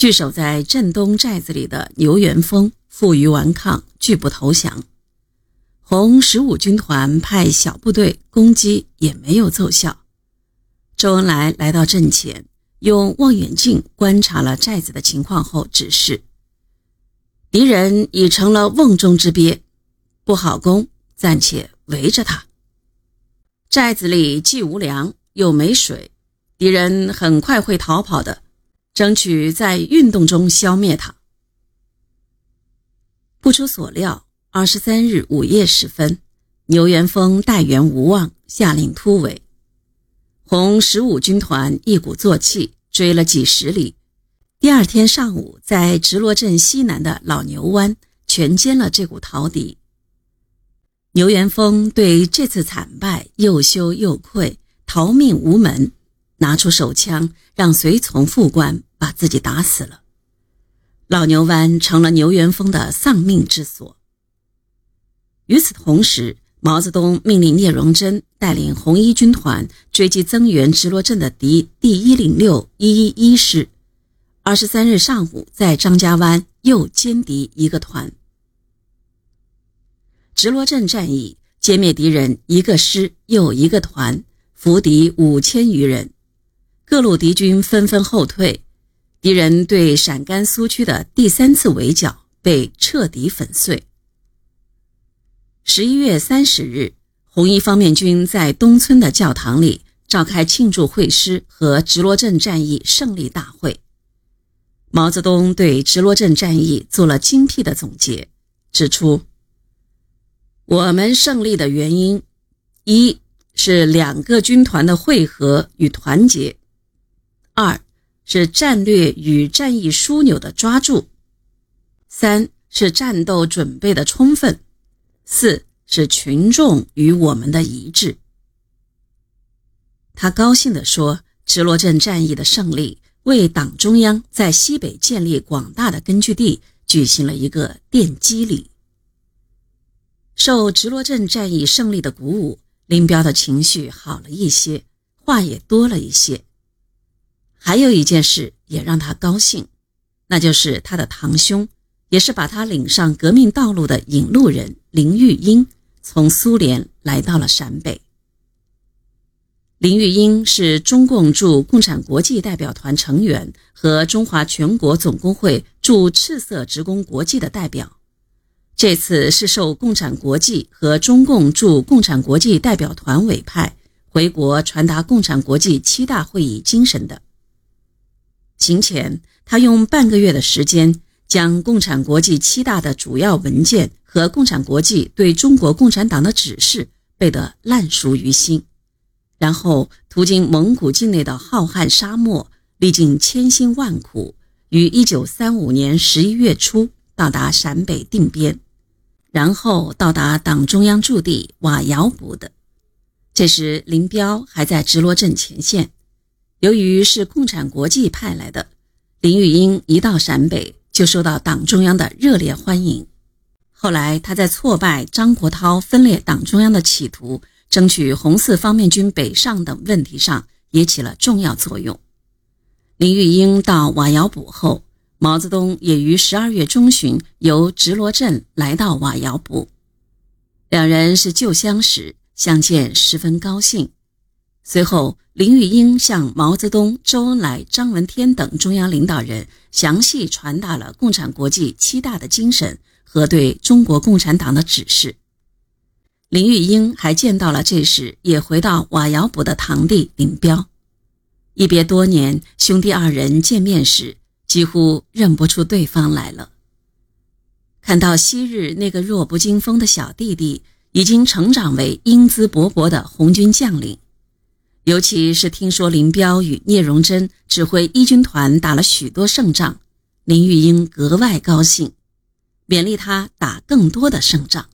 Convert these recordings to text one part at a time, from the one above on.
据守在镇东寨子里的牛元峰负隅顽抗，拒不投降。红十五军团派小部队攻击，也没有奏效。周恩来来到阵前，用望远镜观察了寨子的情况后，指示：敌人已成了瓮中之鳖，不好攻，暂且围着他。寨子里既无粮又没水，敌人很快会逃跑的，争取在运动中消灭他。不出所料，二十三日午夜时分，牛元峰待援无望，下令突围。红十五军团一鼓作气追了几十里，第二天上午在直罗镇西南的老牛湾全歼了这股逃敌。牛元峰对这次惨败又羞又愧，逃命无门，拿出手枪让随从副官把自己打死了。老牛湾成了牛元峰的丧命之所。与此同时，毛泽东命令聂荣臻带领红一军团追击增援直罗镇的敌第一零六一一一师。二十三日上午，在张家湾又歼敌一个团。直罗镇战役歼灭敌人一个师又一个团，俘敌五千余人，各路敌军纷纷后退，敌人对陕甘苏区的第三次围剿被彻底粉碎。十一月三十日，红一方面军在东村的教堂里召开庆祝会师和直罗镇战役胜利大会。毛泽东对直罗镇战役做了精辟的总结，指出。我们胜利的原因，一是两个军团的汇合与团结；二是战略与战役枢纽的抓住；三是战斗准备的充分；四是群众与我们的一致。他高兴地说：“直罗镇战役的胜利，为党中央在西北建立广大的根据地举行了一个奠基礼。”受直罗镇战役胜利的鼓舞，林彪的情绪好了一些，话也多了一些。还有一件事也让他高兴，那就是他的堂兄，也是把他领上革命道路的引路人林玉英，从苏联来到了陕北。林玉英是中共驻共产国际代表团成员和中华全国总工会驻赤色职工国际的代表。这次是受共产国际和中共驻共产国际代表团委派回国传达共产国际七大会议精神的。行前，他用半个月的时间将共产国际七大的主要文件和共产国际对中国共产党的指示背得烂熟于心，然后途经蒙古境内的浩瀚沙漠，历尽千辛万苦，于一九三五年十一月初到达陕北定边。然后到达党中央驻地瓦窑堡的，这时林彪还在直罗镇前线。由于是共产国际派来的，林玉英一到陕北就受到党中央的热烈欢迎。后来他在挫败张国焘分裂党中央的企图，争取红四方面军北上等问题上也起了重要作用。林玉英到瓦窑堡后。毛泽东也于十二月中旬由直罗镇来到瓦窑堡，两人是旧相识，相见十分高兴。随后，林玉英向毛泽东、周恩来、张闻天等中央领导人详细传达了共产国际七大的精神和对中国共产党的指示。林玉英还见到了这时也回到瓦窑堡的堂弟林彪，一别多年，兄弟二人见面时。几乎认不出对方来了。看到昔日那个弱不禁风的小弟弟，已经成长为英姿勃勃的红军将领，尤其是听说林彪与聂荣臻指挥一军团打了许多胜仗，林玉英格外高兴，勉励他打更多的胜仗。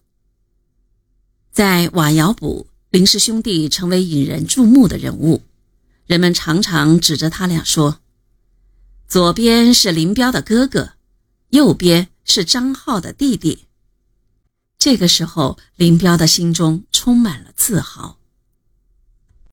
在瓦窑堡，林氏兄弟成为引人注目的人物，人们常常指着他俩说。左边是林彪的哥哥，右边是张浩的弟弟。这个时候，林彪的心中充满了自豪。